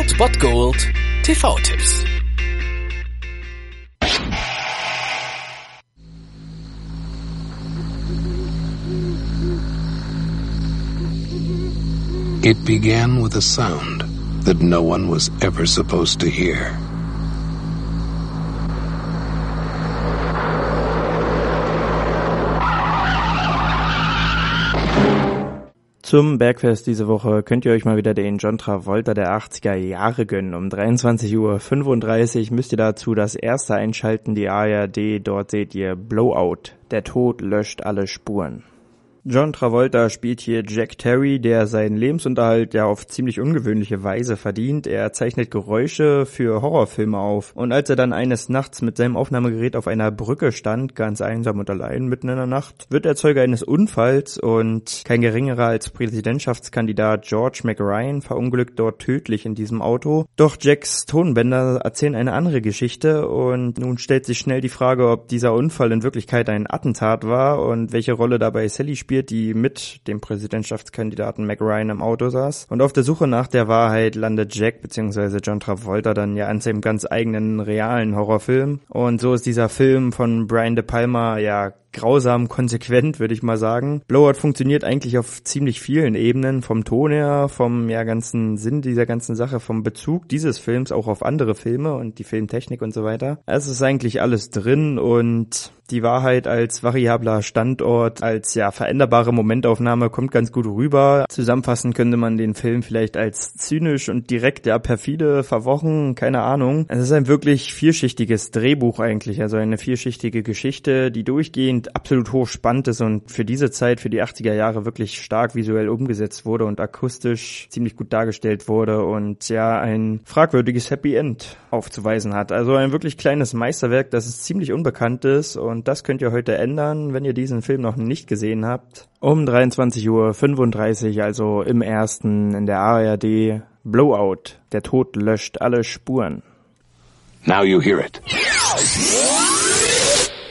Gold TV-Tipps. It began with a sound that no one was ever supposed to hear. Zum Bergfest diese Woche könnt ihr euch mal wieder den John Travolta der 80er Jahre gönnen. Um 23.35 Uhr müsst ihr dazu das erste einschalten, die ARD. Dort seht ihr Blowout. Der Tod löscht alle Spuren. John Travolta spielt hier Jack Terry, der seinen Lebensunterhalt ja auf ziemlich ungewöhnliche Weise verdient. Er zeichnet Geräusche für Horrorfilme auf. Und als er dann eines Nachts mit seinem Aufnahmegerät auf einer Brücke stand, ganz einsam und allein mitten in der Nacht, wird er Zeuge eines Unfalls und kein geringerer als Präsidentschaftskandidat George McRyan verunglückt dort tödlich in diesem Auto. Doch Jacks Tonbänder erzählen eine andere Geschichte und nun stellt sich schnell die Frage, ob dieser Unfall in Wirklichkeit ein Attentat war und welche Rolle dabei Sally spielt gespielt, die mit dem Präsidentschaftskandidaten Mac Ryan im Auto saß. Und auf der Suche nach der Wahrheit landet Jack bzw. John Travolta dann ja an seinem ganz eigenen realen Horrorfilm. Und so ist dieser Film von Brian De Palma ja grausam konsequent, würde ich mal sagen. Blowout funktioniert eigentlich auf ziemlich vielen Ebenen, vom Ton her, vom ja ganzen Sinn dieser ganzen Sache, vom Bezug dieses Films auch auf andere Filme und die Filmtechnik und so weiter. Es ist eigentlich alles drin und die Wahrheit als variabler Standort, als ja veränderbare Momentaufnahme kommt ganz gut rüber. Zusammenfassen könnte man den Film vielleicht als zynisch und direkt ja perfide verwochen, keine Ahnung. Es ist ein wirklich vierschichtiges Drehbuch eigentlich, also eine vierschichtige Geschichte, die durchgehend Film absolut hochspannend ist und für diese Zeit, für die 80er Jahre wirklich stark visuell umgesetzt wurde und akustisch ziemlich gut dargestellt wurde und ja ein fragwürdiges Happy End aufzuweisen hat. Also ein wirklich kleines Meisterwerk, das ist ziemlich unbekannt ist und das könnt ihr heute ändern, wenn ihr diesen Film noch nicht gesehen habt. Um 23.35 Uhr, also im ersten in der ARD, Blowout. Der Tod löscht alle Spuren. Now you hear it.